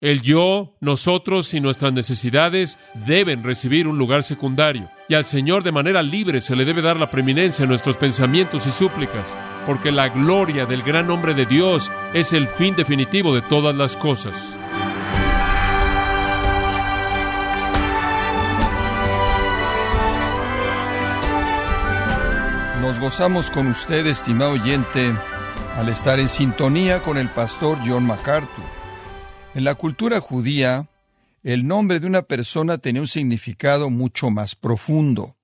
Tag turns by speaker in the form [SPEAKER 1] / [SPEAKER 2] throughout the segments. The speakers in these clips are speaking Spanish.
[SPEAKER 1] El yo, nosotros y nuestras necesidades deben recibir un lugar secundario. Y al Señor de manera libre se le debe dar la preeminencia en nuestros pensamientos y súplicas, porque la gloria del gran nombre de Dios es el fin definitivo de todas las cosas.
[SPEAKER 2] Nos gozamos con usted, estimado oyente, al estar en sintonía con el pastor John MacArthur. En la cultura judía, el nombre de una persona tenía un significado mucho más profundo.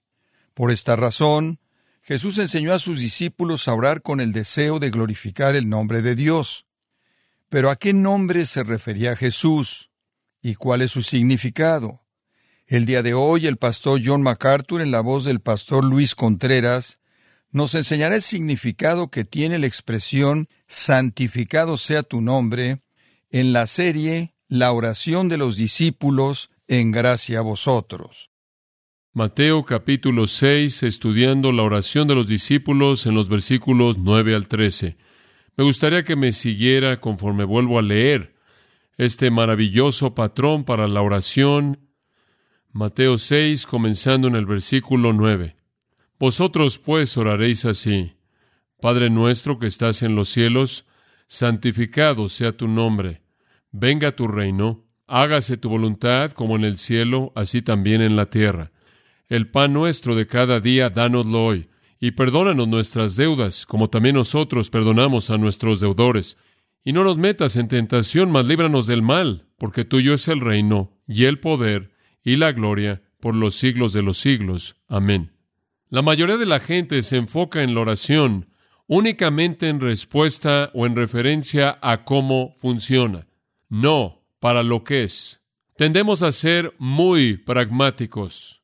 [SPEAKER 2] Por esta razón, Jesús enseñó a sus discípulos a orar con el deseo de glorificar el nombre de Dios. Pero ¿a qué nombre se refería Jesús? ¿Y cuál es su significado? El día de hoy el pastor John MacArthur, en la voz del pastor Luis Contreras, nos enseñará el significado que tiene la expresión santificado sea tu nombre en la serie La oración de los discípulos en gracia a vosotros.
[SPEAKER 1] Mateo capítulo 6, estudiando la oración de los discípulos en los versículos 9 al 13. Me gustaría que me siguiera conforme vuelvo a leer este maravilloso patrón para la oración. Mateo 6, comenzando en el versículo 9. Vosotros pues oraréis así. Padre nuestro que estás en los cielos, santificado sea tu nombre venga tu reino, hágase tu voluntad como en el cielo, así también en la tierra. El pan nuestro de cada día, dánoslo hoy, y perdónanos nuestras deudas, como también nosotros perdonamos a nuestros deudores. Y no nos metas en tentación, mas líbranos del mal, porque tuyo es el reino, y el poder, y la gloria, por los siglos de los siglos. Amén. La mayoría de la gente se enfoca en la oración únicamente en respuesta o en referencia a cómo funciona no para lo que es. Tendemos a ser muy pragmáticos.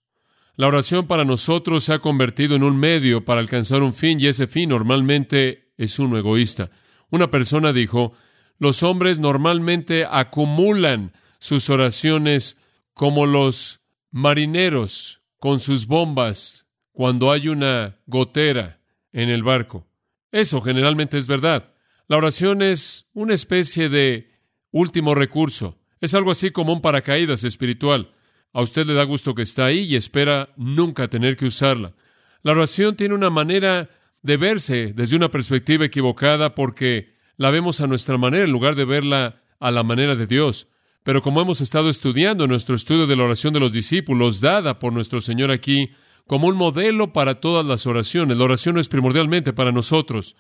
[SPEAKER 1] La oración para nosotros se ha convertido en un medio para alcanzar un fin y ese fin normalmente es uno egoísta. Una persona dijo, los hombres normalmente acumulan sus oraciones como los marineros con sus bombas cuando hay una gotera en el barco. Eso generalmente es verdad. La oración es una especie de último recurso. Es algo así como un paracaídas espiritual. A usted le da gusto que está ahí y espera nunca tener que usarla. La oración tiene una manera de verse desde una perspectiva equivocada porque la vemos a nuestra manera en lugar de verla a la manera de Dios. Pero como hemos estado estudiando nuestro estudio de la oración de los discípulos, dada por nuestro Señor aquí, como un modelo para todas las oraciones, la oración no es primordialmente para nosotros,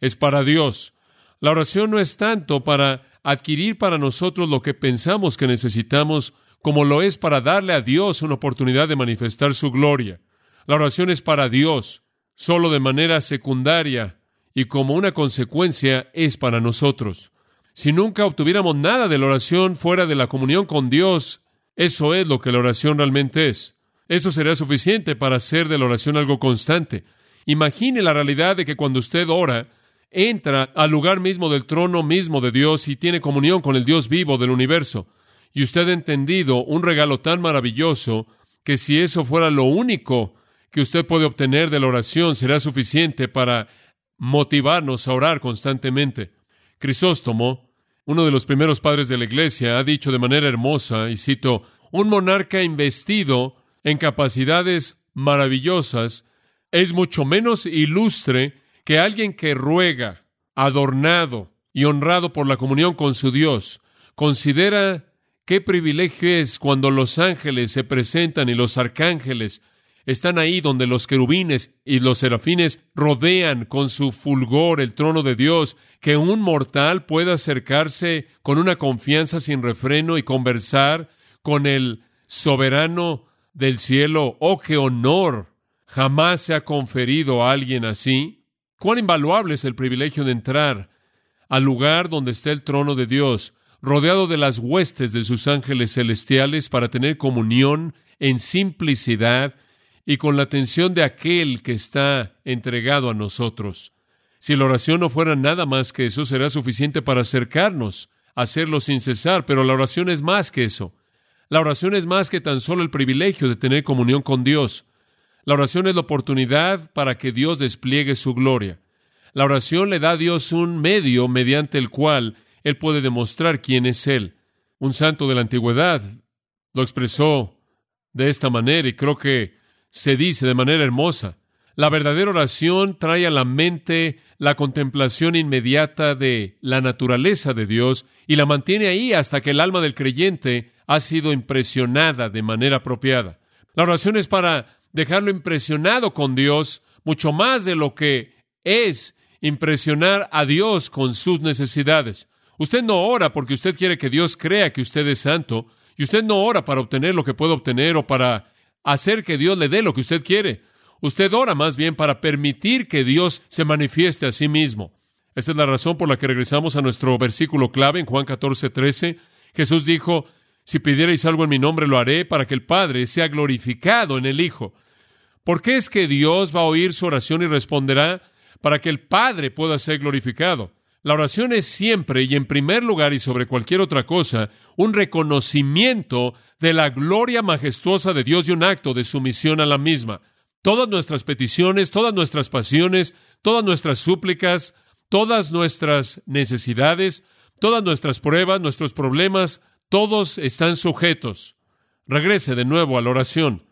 [SPEAKER 1] es para Dios. La oración no es tanto para adquirir para nosotros lo que pensamos que necesitamos, como lo es para darle a Dios una oportunidad de manifestar su gloria. La oración es para Dios, solo de manera secundaria, y como una consecuencia es para nosotros. Si nunca obtuviéramos nada de la oración fuera de la comunión con Dios, eso es lo que la oración realmente es. Eso sería suficiente para hacer de la oración algo constante. Imagine la realidad de que cuando usted ora, entra al lugar mismo del trono mismo de Dios y tiene comunión con el Dios vivo del universo. Y usted ha entendido un regalo tan maravilloso que si eso fuera lo único que usted puede obtener de la oración, será suficiente para motivarnos a orar constantemente. Crisóstomo, uno de los primeros padres de la Iglesia, ha dicho de manera hermosa, y cito, un monarca investido en capacidades maravillosas es mucho menos ilustre que alguien que ruega, adornado y honrado por la comunión con su Dios, considera qué privilegio es cuando los ángeles se presentan y los arcángeles están ahí donde los querubines y los serafines rodean con su fulgor el trono de Dios, que un mortal pueda acercarse con una confianza sin refreno y conversar con el soberano del cielo. Oh, qué honor jamás se ha conferido a alguien así. Cuán invaluable es el privilegio de entrar al lugar donde está el trono de Dios, rodeado de las huestes de sus ángeles celestiales para tener comunión en simplicidad y con la atención de aquel que está entregado a nosotros. Si la oración no fuera nada más que eso, será suficiente para acercarnos, hacerlo sin cesar, pero la oración es más que eso. La oración es más que tan solo el privilegio de tener comunión con Dios. La oración es la oportunidad para que Dios despliegue su gloria. La oración le da a Dios un medio mediante el cual Él puede demostrar quién es Él. Un santo de la antigüedad lo expresó de esta manera y creo que se dice de manera hermosa. La verdadera oración trae a la mente la contemplación inmediata de la naturaleza de Dios y la mantiene ahí hasta que el alma del creyente ha sido impresionada de manera apropiada. La oración es para dejarlo impresionado con Dios mucho más de lo que es impresionar a Dios con sus necesidades. Usted no ora porque usted quiere que Dios crea que usted es santo, y usted no ora para obtener lo que puede obtener o para hacer que Dios le dé lo que usted quiere. Usted ora más bien para permitir que Dios se manifieste a sí mismo. Esta es la razón por la que regresamos a nuestro versículo clave en Juan 14, 13. Jesús dijo, si pidierais algo en mi nombre lo haré para que el Padre sea glorificado en el Hijo. ¿Por qué es que Dios va a oír su oración y responderá? Para que el Padre pueda ser glorificado. La oración es siempre y en primer lugar y sobre cualquier otra cosa un reconocimiento de la gloria majestuosa de Dios y un acto de sumisión a la misma. Todas nuestras peticiones, todas nuestras pasiones, todas nuestras súplicas, todas nuestras necesidades, todas nuestras pruebas, nuestros problemas, todos están sujetos. Regrese de nuevo a la oración,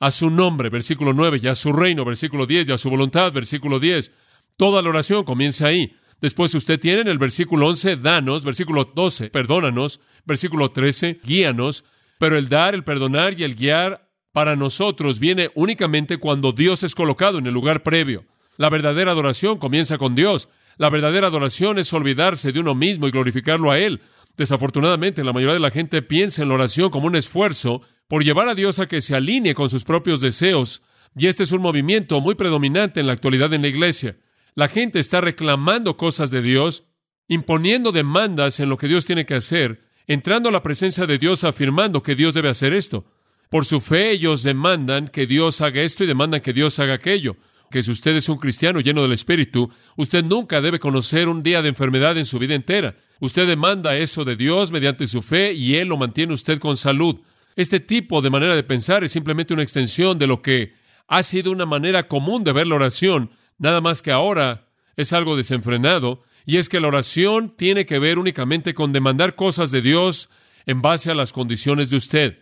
[SPEAKER 1] a su nombre, versículo 9, y a su reino, versículo 10, y a su voluntad, versículo 10. Toda la oración comienza ahí. Después usted tiene en el versículo 11, danos, versículo 12, perdónanos, versículo 13, guíanos, pero el dar, el perdonar y el guiar para nosotros viene únicamente cuando Dios es colocado en el lugar previo. La verdadera adoración comienza con Dios. La verdadera adoración es olvidarse de uno mismo y glorificarlo a Él. Desafortunadamente, la mayoría de la gente piensa en la oración como un esfuerzo por llevar a Dios a que se alinee con sus propios deseos, y este es un movimiento muy predominante en la actualidad en la iglesia. La gente está reclamando cosas de Dios, imponiendo demandas en lo que Dios tiene que hacer, entrando a la presencia de Dios afirmando que Dios debe hacer esto. Por su fe ellos demandan que Dios haga esto y demandan que Dios haga aquello. Que si usted es un cristiano lleno del Espíritu, usted nunca debe conocer un día de enfermedad en su vida entera. Usted demanda eso de Dios mediante su fe y Él lo mantiene usted con salud. Este tipo de manera de pensar es simplemente una extensión de lo que ha sido una manera común de ver la oración, nada más que ahora es algo desenfrenado, y es que la oración tiene que ver únicamente con demandar cosas de Dios en base a las condiciones de usted.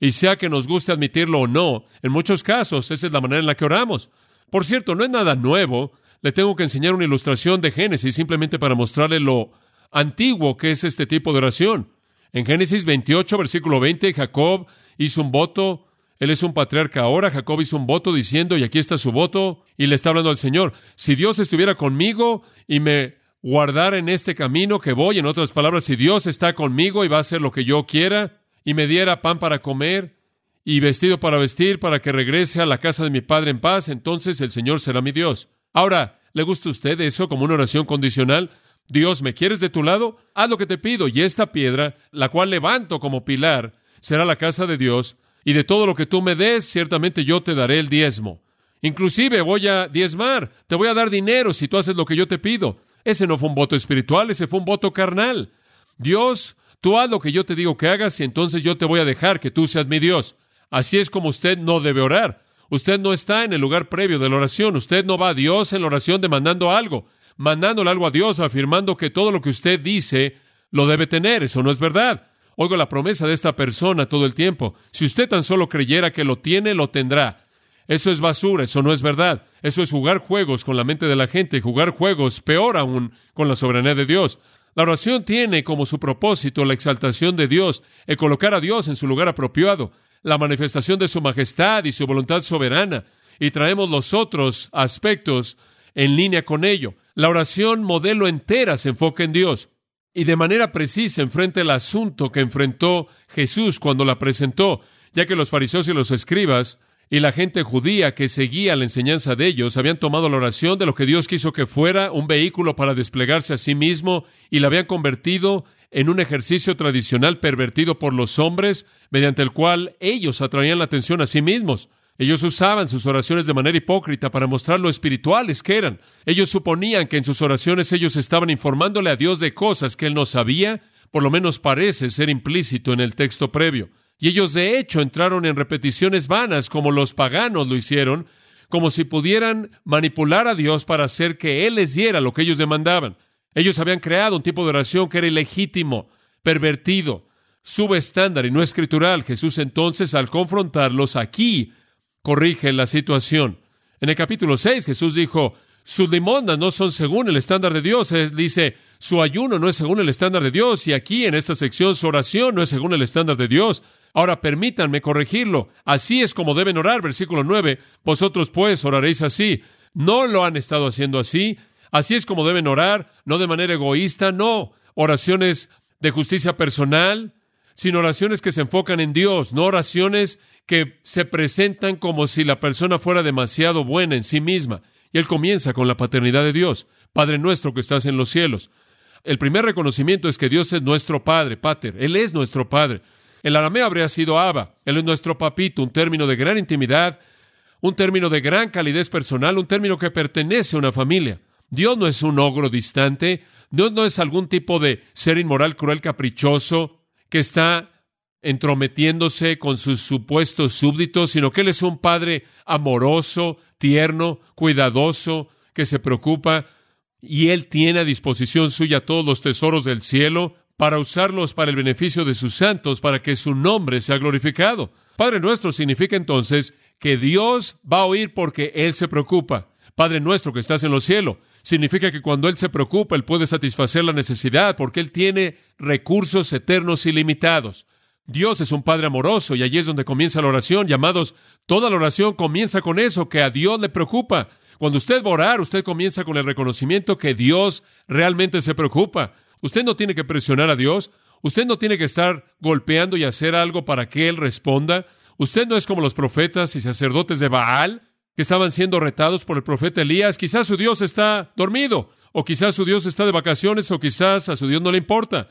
[SPEAKER 1] Y sea que nos guste admitirlo o no, en muchos casos esa es la manera en la que oramos. Por cierto, no es nada nuevo. Le tengo que enseñar una ilustración de Génesis simplemente para mostrarle lo antiguo que es este tipo de oración. En Génesis 28, versículo 20, Jacob hizo un voto. Él es un patriarca ahora. Jacob hizo un voto diciendo, y aquí está su voto, y le está hablando al Señor, si Dios estuviera conmigo y me guardara en este camino que voy, en otras palabras, si Dios está conmigo y va a hacer lo que yo quiera, y me diera pan para comer y vestido para vestir para que regrese a la casa de mi padre en paz, entonces el Señor será mi Dios. Ahora, ¿le gusta a usted eso como una oración condicional? Dios, ¿me quieres de tu lado? Haz lo que te pido, y esta piedra, la cual levanto como pilar, será la casa de Dios, y de todo lo que tú me des, ciertamente yo te daré el diezmo. Inclusive voy a diezmar, te voy a dar dinero si tú haces lo que yo te pido. Ese no fue un voto espiritual, ese fue un voto carnal. Dios Tú haz lo que yo te digo que hagas y entonces yo te voy a dejar que tú seas mi Dios. Así es como usted no debe orar. Usted no está en el lugar previo de la oración. Usted no va a Dios en la oración demandando algo, mandándole algo a Dios, afirmando que todo lo que usted dice lo debe tener. Eso no es verdad. Oigo la promesa de esta persona todo el tiempo. Si usted tan solo creyera que lo tiene, lo tendrá. Eso es basura, eso no es verdad. Eso es jugar juegos con la mente de la gente, jugar juegos, peor aún, con la soberanía de Dios. La oración tiene como su propósito la exaltación de Dios, el colocar a Dios en su lugar apropiado, la manifestación de su majestad y su voluntad soberana, y traemos los otros aspectos en línea con ello. La oración modelo entera se enfoca en Dios y de manera precisa enfrenta el asunto que enfrentó Jesús cuando la presentó, ya que los fariseos y los escribas y la gente judía que seguía la enseñanza de ellos habían tomado la oración de lo que Dios quiso que fuera un vehículo para desplegarse a sí mismo y la habían convertido en un ejercicio tradicional pervertido por los hombres mediante el cual ellos atraían la atención a sí mismos. Ellos usaban sus oraciones de manera hipócrita para mostrar lo espirituales que eran. Ellos suponían que en sus oraciones ellos estaban informándole a Dios de cosas que él no sabía, por lo menos parece ser implícito en el texto previo. Y ellos de hecho entraron en repeticiones vanas como los paganos lo hicieron, como si pudieran manipular a Dios para hacer que Él les diera lo que ellos demandaban. Ellos habían creado un tipo de oración que era ilegítimo, pervertido. subestándar y no escritural. Jesús entonces, al confrontarlos aquí, corrige la situación. En el capítulo 6, Jesús dijo, sus limondas no son según el estándar de Dios. Él dice, su ayuno no es según el estándar de Dios. Y aquí, en esta sección, su oración no es según el estándar de Dios. Ahora permítanme corregirlo. Así es como deben orar, versículo 9. Vosotros pues oraréis así. No lo han estado haciendo así. Así es como deben orar, no de manera egoísta, no. Oraciones de justicia personal, sino oraciones que se enfocan en Dios, no oraciones que se presentan como si la persona fuera demasiado buena en sí misma. Y él comienza con la paternidad de Dios, Padre nuestro que estás en los cielos. El primer reconocimiento es que Dios es nuestro Padre, Pater, Él es nuestro Padre. El arameo habría sido Abba, Él es nuestro papito, un término de gran intimidad, un término de gran calidez personal, un término que pertenece a una familia. Dios no es un ogro distante, Dios no es algún tipo de ser inmoral, cruel, caprichoso, que está entrometiéndose con sus supuestos súbditos, sino que Él es un Padre amoroso, tierno, cuidadoso, que se preocupa, y Él tiene a disposición suya todos los tesoros del cielo para usarlos para el beneficio de sus santos, para que su nombre sea glorificado. Padre nuestro significa entonces que Dios va a oír porque Él se preocupa. Padre nuestro que estás en los cielos, significa que cuando Él se preocupa, Él puede satisfacer la necesidad porque Él tiene recursos eternos ilimitados. Dios es un Padre amoroso y allí es donde comienza la oración. Llamados, toda la oración comienza con eso, que a Dios le preocupa. Cuando usted va a orar, usted comienza con el reconocimiento que Dios realmente se preocupa. Usted no tiene que presionar a Dios. Usted no tiene que estar golpeando y hacer algo para que Él responda. Usted no es como los profetas y sacerdotes de Baal que estaban siendo retados por el profeta Elías. Quizás su Dios está dormido, o quizás su Dios está de vacaciones, o quizás a su Dios no le importa.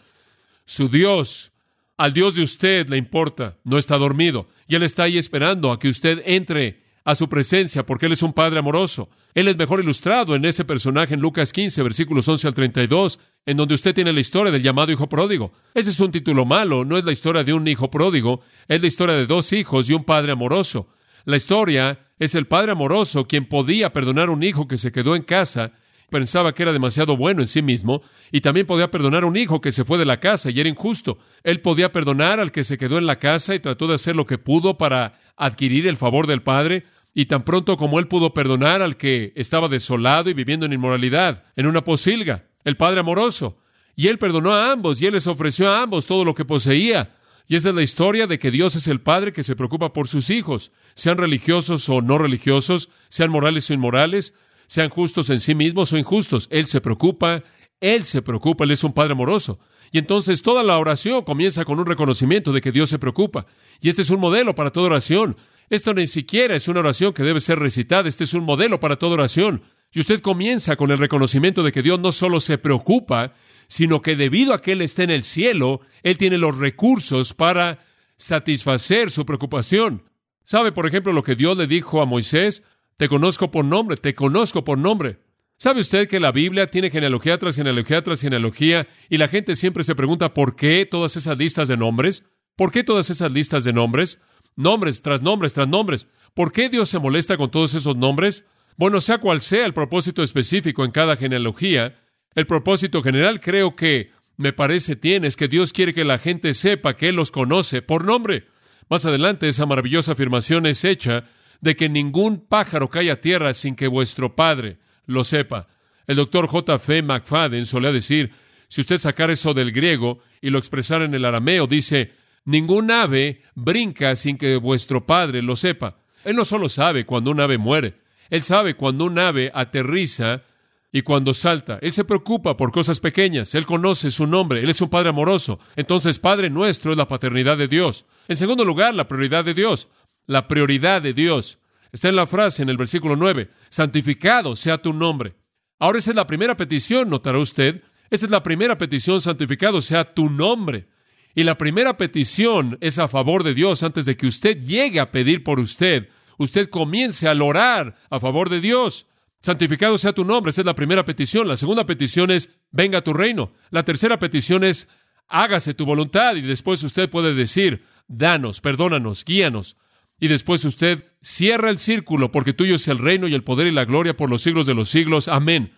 [SPEAKER 1] Su Dios al Dios de usted le importa, no está dormido, y Él está ahí esperando a que usted entre a su presencia, porque Él es un Padre amoroso. Él es mejor ilustrado en ese personaje en Lucas 15, versículos 11 al 32, en donde usted tiene la historia del llamado hijo pródigo. Ese es un título malo, no es la historia de un hijo pródigo, es la historia de dos hijos y un padre amoroso. La historia es el padre amoroso quien podía perdonar a un hijo que se quedó en casa pensaba que era demasiado bueno en sí mismo, y también podía perdonar a un hijo que se fue de la casa y era injusto. Él podía perdonar al que se quedó en la casa y trató de hacer lo que pudo para adquirir el favor del Padre, y tan pronto como él pudo perdonar al que estaba desolado y viviendo en inmoralidad, en una posilga, el Padre amoroso. Y él perdonó a ambos y él les ofreció a ambos todo lo que poseía. Y esa es la historia de que Dios es el Padre que se preocupa por sus hijos, sean religiosos o no religiosos, sean morales o inmorales, sean justos en sí mismos o injustos. Él se preocupa, Él se preocupa, Él es un Padre amoroso. Y entonces toda la oración comienza con un reconocimiento de que Dios se preocupa. Y este es un modelo para toda oración. Esto ni siquiera es una oración que debe ser recitada, este es un modelo para toda oración. Y usted comienza con el reconocimiento de que Dios no solo se preocupa, sino que debido a que Él está en el cielo, Él tiene los recursos para satisfacer su preocupación. ¿Sabe, por ejemplo, lo que Dios le dijo a Moisés? Te conozco por nombre, te conozco por nombre. ¿Sabe usted que la Biblia tiene genealogía tras genealogía tras genealogía y la gente siempre se pregunta por qué todas esas listas de nombres? ¿Por qué todas esas listas de nombres? Nombres tras nombres tras nombres. ¿Por qué Dios se molesta con todos esos nombres? Bueno, sea cual sea el propósito específico en cada genealogía, el propósito general creo que me parece tiene es que Dios quiere que la gente sepa que Él los conoce por nombre. Más adelante esa maravillosa afirmación es hecha de que ningún pájaro cae a tierra sin que vuestro Padre lo sepa. El doctor J. F. McFadden solía decir, si usted sacara eso del griego y lo expresara en el arameo, dice, ningún ave brinca sin que vuestro Padre lo sepa. Él no solo sabe cuando un ave muere, él sabe cuando un ave aterriza y cuando salta. Él se preocupa por cosas pequeñas, él conoce su nombre, él es un Padre amoroso. Entonces, Padre nuestro es la paternidad de Dios. En segundo lugar, la prioridad de Dios la prioridad de Dios. Está en la frase en el versículo 9, santificado sea tu nombre. Ahora esa es la primera petición, notará usted. Esa es la primera petición, santificado sea tu nombre. Y la primera petición es a favor de Dios antes de que usted llegue a pedir por usted. Usted comience a orar a favor de Dios. Santificado sea tu nombre, esa es la primera petición. La segunda petición es, venga tu reino. La tercera petición es, hágase tu voluntad. Y después usted puede decir, danos, perdónanos, guíanos. Y después usted cierra el círculo, porque tuyo es el reino y el poder y la gloria por los siglos de los siglos. Amén.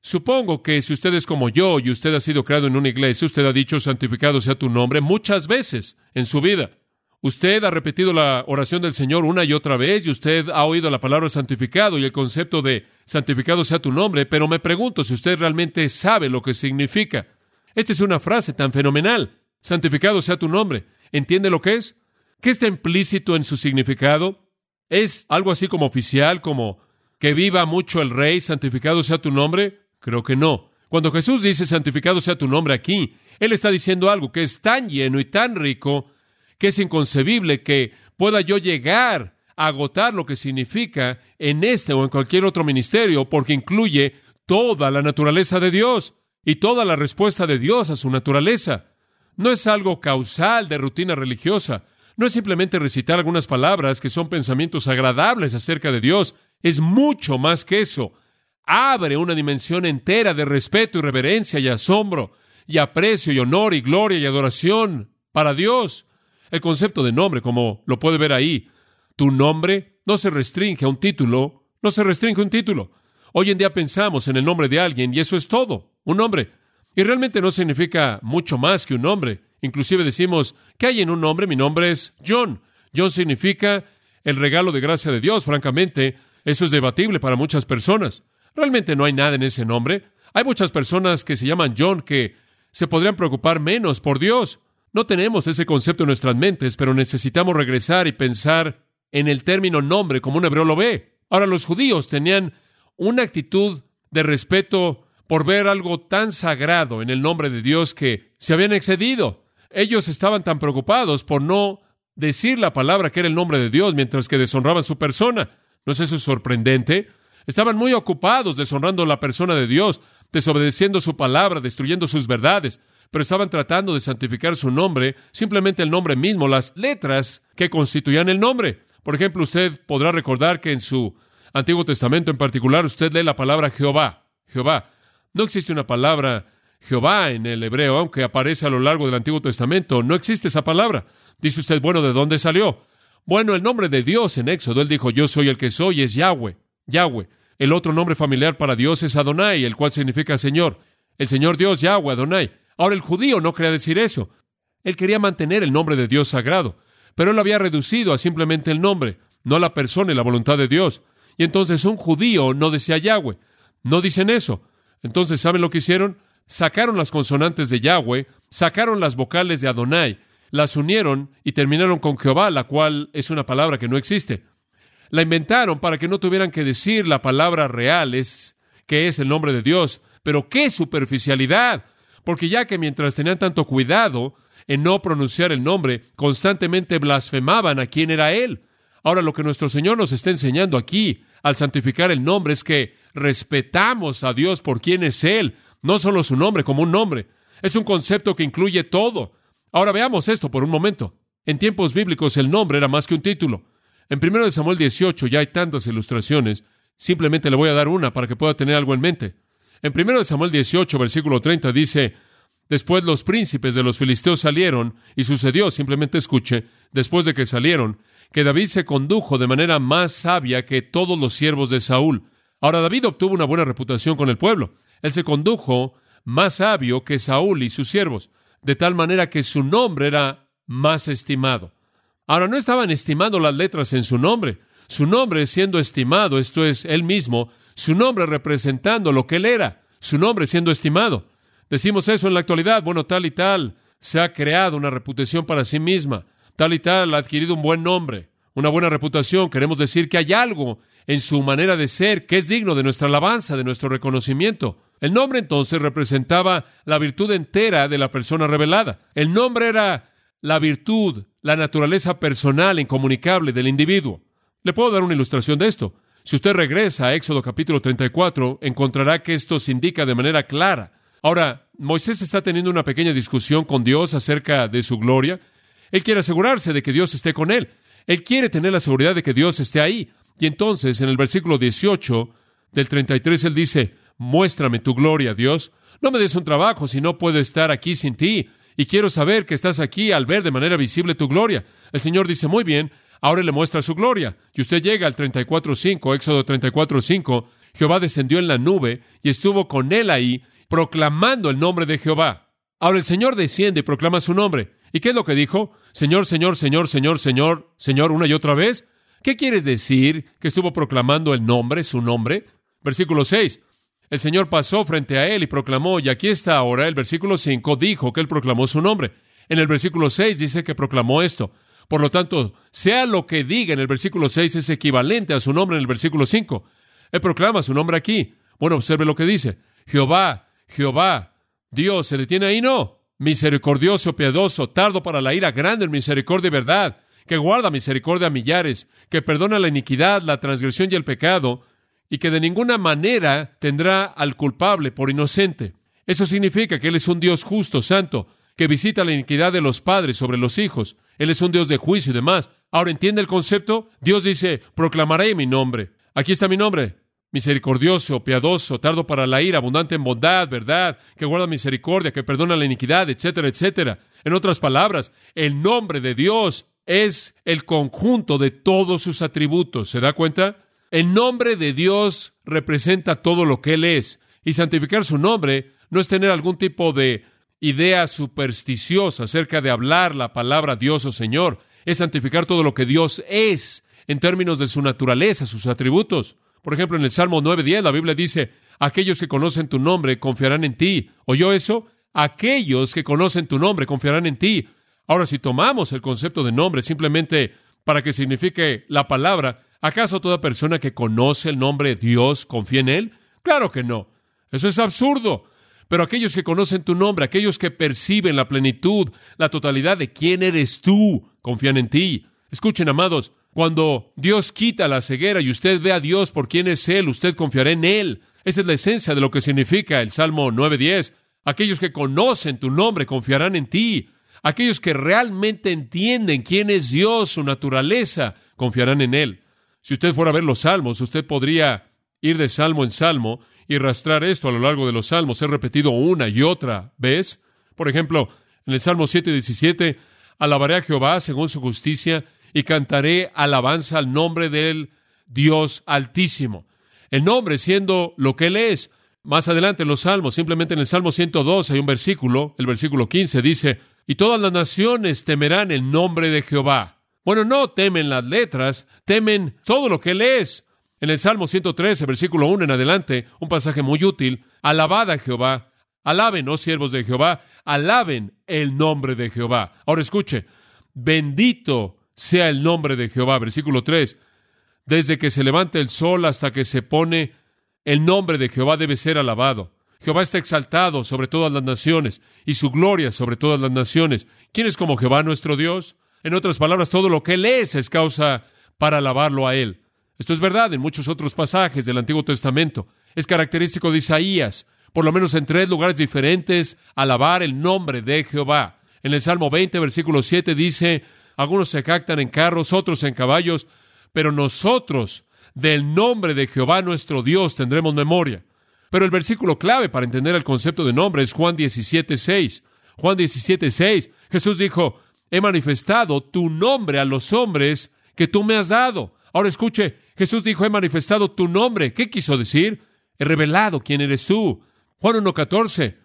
[SPEAKER 1] Supongo que si usted es como yo y usted ha sido creado en una iglesia, usted ha dicho santificado sea tu nombre muchas veces en su vida. Usted ha repetido la oración del Señor una y otra vez y usted ha oído la palabra santificado y el concepto de santificado sea tu nombre, pero me pregunto si usted realmente sabe lo que significa. Esta es una frase tan fenomenal. Santificado sea tu nombre. ¿Entiende lo que es? ¿Qué está implícito en su significado? ¿Es algo así como oficial, como que viva mucho el rey, santificado sea tu nombre? Creo que no. Cuando Jesús dice santificado sea tu nombre aquí, Él está diciendo algo que es tan lleno y tan rico que es inconcebible que pueda yo llegar a agotar lo que significa en este o en cualquier otro ministerio, porque incluye toda la naturaleza de Dios y toda la respuesta de Dios a su naturaleza. No es algo causal de rutina religiosa, no es simplemente recitar algunas palabras que son pensamientos agradables acerca de Dios, es mucho más que eso. Abre una dimensión entera de respeto y reverencia y asombro, y aprecio y honor y gloria y adoración para Dios. El concepto de nombre, como lo puede ver ahí, tu nombre no se restringe a un título, no se restringe a un título. Hoy en día pensamos en el nombre de alguien y eso es todo, un nombre. Y realmente no significa mucho más que un nombre. Inclusive decimos, ¿qué hay en un nombre? Mi nombre es John. John significa el regalo de gracia de Dios. Francamente, eso es debatible para muchas personas. Realmente no hay nada en ese nombre. Hay muchas personas que se llaman John que se podrían preocupar menos por Dios. No tenemos ese concepto en nuestras mentes, pero necesitamos regresar y pensar en el término nombre como un hebreo lo ve. Ahora, los judíos tenían una actitud de respeto por ver algo tan sagrado en el nombre de Dios que se habían excedido. Ellos estaban tan preocupados por no decir la palabra que era el nombre de Dios mientras que deshonraban su persona. ¿No es eso sorprendente? Estaban muy ocupados deshonrando la persona de Dios, desobedeciendo su palabra, destruyendo sus verdades, pero estaban tratando de santificar su nombre, simplemente el nombre mismo, las letras que constituían el nombre. Por ejemplo, usted podrá recordar que en su Antiguo Testamento en particular usted lee la palabra Jehová. Jehová. No existe una palabra Jehová en el hebreo, aunque aparece a lo largo del Antiguo Testamento. No existe esa palabra. Dice usted, bueno, ¿de dónde salió? Bueno, el nombre de Dios en Éxodo, él dijo, yo soy el que soy, es Yahweh. Yahweh. El otro nombre familiar para Dios es Adonai, el cual significa Señor. El Señor Dios, Yahweh, Adonai. Ahora el judío no quería decir eso. Él quería mantener el nombre de Dios sagrado, pero él lo había reducido a simplemente el nombre, no la persona y la voluntad de Dios. Y entonces un judío no decía Yahweh. No dicen eso. Entonces, ¿saben lo que hicieron? Sacaron las consonantes de Yahweh, sacaron las vocales de Adonai, las unieron y terminaron con Jehová, la cual es una palabra que no existe. La inventaron para que no tuvieran que decir la palabra real, es que es el nombre de Dios. Pero qué superficialidad, porque ya que mientras tenían tanto cuidado en no pronunciar el nombre, constantemente blasfemaban a quién era Él. Ahora lo que nuestro Señor nos está enseñando aquí al santificar el nombre es que respetamos a Dios por quién es Él, no solo su nombre como un nombre. Es un concepto que incluye todo. Ahora veamos esto por un momento. En tiempos bíblicos el nombre era más que un título. En 1 Samuel 18 ya hay tantas ilustraciones, simplemente le voy a dar una para que pueda tener algo en mente. En 1 Samuel 18, versículo 30 dice, Después los príncipes de los filisteos salieron, y sucedió, simplemente escuche, después de que salieron, que David se condujo de manera más sabia que todos los siervos de Saúl. Ahora David obtuvo una buena reputación con el pueblo. Él se condujo más sabio que Saúl y sus siervos, de tal manera que su nombre era más estimado. Ahora no estaban estimando las letras en su nombre, su nombre siendo estimado, esto es, él mismo, su nombre representando lo que él era, su nombre siendo estimado. Decimos eso en la actualidad, bueno, tal y tal se ha creado una reputación para sí misma, tal y tal ha adquirido un buen nombre, una buena reputación, queremos decir que hay algo en su manera de ser que es digno de nuestra alabanza, de nuestro reconocimiento. El nombre entonces representaba la virtud entera de la persona revelada. El nombre era la virtud, la naturaleza personal, incomunicable del individuo. Le puedo dar una ilustración de esto. Si usted regresa a Éxodo capítulo 34, encontrará que esto se indica de manera clara. Ahora, Moisés está teniendo una pequeña discusión con Dios acerca de su gloria. Él quiere asegurarse de que Dios esté con él. Él quiere tener la seguridad de que Dios esté ahí. Y entonces, en el versículo 18 del 33, él dice, muéstrame tu gloria, Dios. No me des un trabajo si no puedo estar aquí sin ti y quiero saber que estás aquí al ver de manera visible tu gloria. El Señor dice, muy bien, ahora le muestra su gloria. Y usted llega al 34.5, Éxodo 34.5, Jehová descendió en la nube y estuvo con él ahí, proclamando el nombre de Jehová. Ahora el Señor desciende y proclama su nombre. ¿Y qué es lo que dijo? Señor, Señor, Señor, Señor, Señor, Señor, una y otra vez. ¿Qué quieres decir que estuvo proclamando el nombre, su nombre? Versículo 6. El Señor pasó frente a él y proclamó, y aquí está ahora el versículo 5, dijo que él proclamó su nombre. En el versículo 6 dice que proclamó esto. Por lo tanto, sea lo que diga en el versículo 6 es equivalente a su nombre en el versículo 5. Él proclama su nombre aquí. Bueno, observe lo que dice. Jehová, Jehová, Dios, ¿se detiene ahí? No. Misericordioso, piadoso, tardo para la ira, grande en misericordia y verdad, que guarda misericordia a millares, que perdona la iniquidad, la transgresión y el pecado, y que de ninguna manera tendrá al culpable por inocente. Eso significa que Él es un Dios justo, santo, que visita la iniquidad de los padres sobre los hijos. Él es un Dios de juicio y demás. Ahora, ¿entiende el concepto? Dios dice, proclamaré mi nombre. Aquí está mi nombre. Misericordioso, piadoso, tardo para la ira, abundante en bondad, verdad, que guarda misericordia, que perdona la iniquidad, etcétera, etcétera. En otras palabras, el nombre de Dios es el conjunto de todos sus atributos. ¿Se da cuenta? El nombre de Dios representa todo lo que Él es. Y santificar su nombre no es tener algún tipo de idea supersticiosa acerca de hablar la palabra Dios o Señor. Es santificar todo lo que Dios es en términos de su naturaleza, sus atributos. Por ejemplo, en el Salmo 9.10 la Biblia dice, aquellos que conocen tu nombre confiarán en ti. ¿Oyó eso? Aquellos que conocen tu nombre confiarán en ti. Ahora, si tomamos el concepto de nombre simplemente para que signifique la palabra, ¿acaso toda persona que conoce el nombre de Dios confía en Él? Claro que no. Eso es absurdo. Pero aquellos que conocen tu nombre, aquellos que perciben la plenitud, la totalidad de quién eres tú, confían en ti. Escuchen, amados, cuando Dios quita la ceguera y usted ve a Dios por quién es Él, usted confiará en Él. Esa es la esencia de lo que significa el Salmo 9.10. Aquellos que conocen tu nombre confiarán en ti. Aquellos que realmente entienden quién es Dios, su naturaleza, confiarán en Él. Si usted fuera a ver los salmos, usted podría ir de salmo en salmo y rastrar esto a lo largo de los salmos, ser repetido una y otra vez. Por ejemplo, en el Salmo 7:17, alabaré a Jehová según su justicia y cantaré alabanza al nombre del Dios Altísimo. El nombre siendo lo que Él es. Más adelante en los Salmos, simplemente en el Salmo 102 hay un versículo, el versículo 15 dice, y todas las naciones temerán el nombre de Jehová. Bueno, no temen las letras, temen todo lo que Él es. En el Salmo 113, versículo 1 en adelante, un pasaje muy útil, alabad a Jehová, alaben, oh siervos de Jehová, alaben el nombre de Jehová. Ahora escuche, bendito sea el nombre de Jehová, versículo 3, desde que se levanta el sol hasta que se pone, el nombre de Jehová debe ser alabado. Jehová está exaltado sobre todas las naciones y su gloria sobre todas las naciones. ¿Quién es como Jehová nuestro Dios? En otras palabras, todo lo que Él es es causa para alabarlo a Él. Esto es verdad en muchos otros pasajes del Antiguo Testamento. Es característico de Isaías, por lo menos en tres lugares diferentes, alabar el nombre de Jehová. En el Salmo 20, versículo 7 dice, algunos se jactan en carros, otros en caballos, pero nosotros del nombre de Jehová nuestro Dios tendremos memoria. Pero el versículo clave para entender el concepto de nombre es Juan 17, 6. Juan 17, 6. Jesús dijo, he manifestado tu nombre a los hombres que tú me has dado. Ahora escuche, Jesús dijo, he manifestado tu nombre. ¿Qué quiso decir? He revelado quién eres tú. Juan 1.14.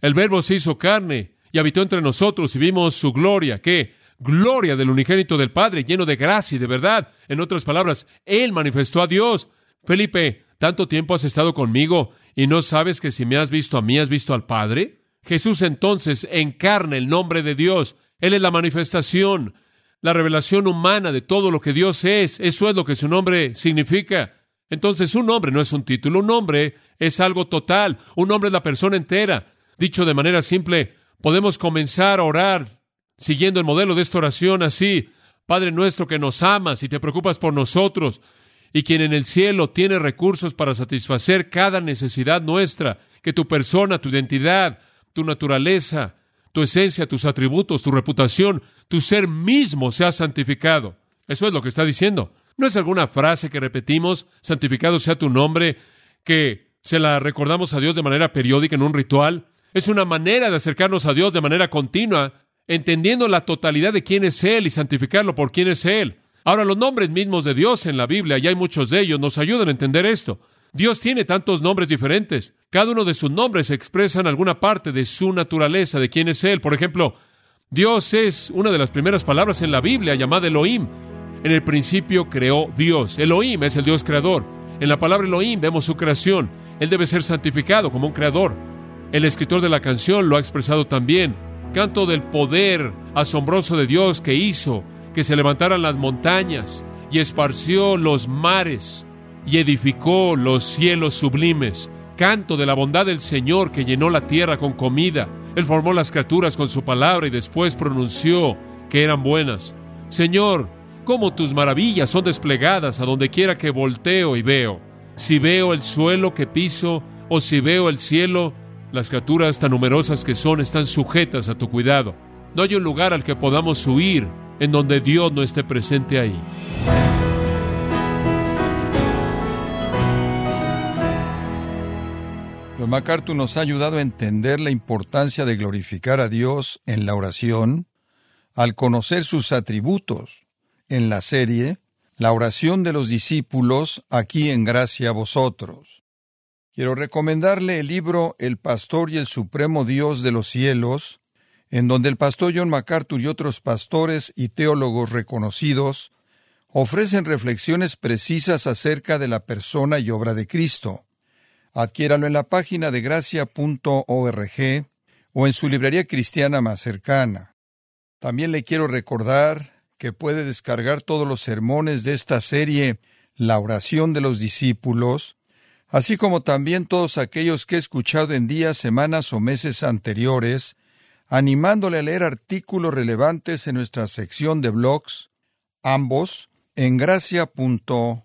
[SPEAKER 1] El verbo se hizo carne y habitó entre nosotros y vimos su gloria. ¿Qué? Gloria del unigénito del Padre, lleno de gracia y de verdad. En otras palabras, Él manifestó a Dios. Felipe, ¿tanto tiempo has estado conmigo y no sabes que si me has visto a mí, has visto al Padre? Jesús entonces encarna el nombre de Dios. Él es la manifestación la revelación humana de todo lo que Dios es. Eso es lo que su nombre significa. Entonces, un nombre no es un título, un nombre es algo total, un nombre es la persona entera. Dicho de manera simple, podemos comenzar a orar siguiendo el modelo de esta oración así. Padre nuestro que nos amas y te preocupas por nosotros, y quien en el cielo tiene recursos para satisfacer cada necesidad nuestra, que tu persona, tu identidad, tu naturaleza, tu esencia, tus atributos, tu reputación, tu ser mismo sea santificado. Eso es lo que está diciendo. No es alguna frase que repetimos, santificado sea tu nombre, que se la recordamos a Dios de manera periódica en un ritual. Es una manera de acercarnos a Dios de manera continua, entendiendo la totalidad de quién es Él y santificarlo por quién es Él. Ahora, los nombres mismos de Dios en la Biblia, y hay muchos de ellos, nos ayudan a entender esto. Dios tiene tantos nombres diferentes. Cada uno de sus nombres expresan alguna parte de su naturaleza, de quién es Él. Por ejemplo, Dios es una de las primeras palabras en la Biblia llamada Elohim. En el principio creó Dios. Elohim es el Dios creador. En la palabra Elohim vemos su creación. Él debe ser santificado como un creador. El escritor de la canción lo ha expresado también. Canto del poder asombroso de Dios que hizo que se levantaran las montañas y esparció los mares y edificó los cielos sublimes. Canto de la bondad del Señor que llenó la tierra con comida. Él formó las criaturas con su palabra y después pronunció que eran buenas. Señor, cómo tus maravillas son desplegadas a donde quiera que volteo y veo. Si veo el suelo que piso o si veo el cielo, las criaturas tan numerosas que son están sujetas a tu cuidado. No hay un lugar al que podamos huir en donde Dios no esté presente ahí.
[SPEAKER 2] John MacArthur nos ha ayudado a entender la importancia de glorificar a Dios en la oración al conocer sus atributos en la serie La oración de los discípulos aquí en gracia a vosotros. Quiero recomendarle el libro El pastor y el supremo Dios de los cielos, en donde el pastor John MacArthur y otros pastores y teólogos reconocidos ofrecen reflexiones precisas acerca de la persona y obra de Cristo. Adquiéralo en la página de gracia.org o en su librería cristiana más cercana. También le quiero recordar que puede descargar todos los sermones de esta serie La oración de los discípulos, así como también todos aquellos que he escuchado en días, semanas o meses anteriores, animándole a leer artículos relevantes en nuestra sección de blogs, ambos en gracia.org.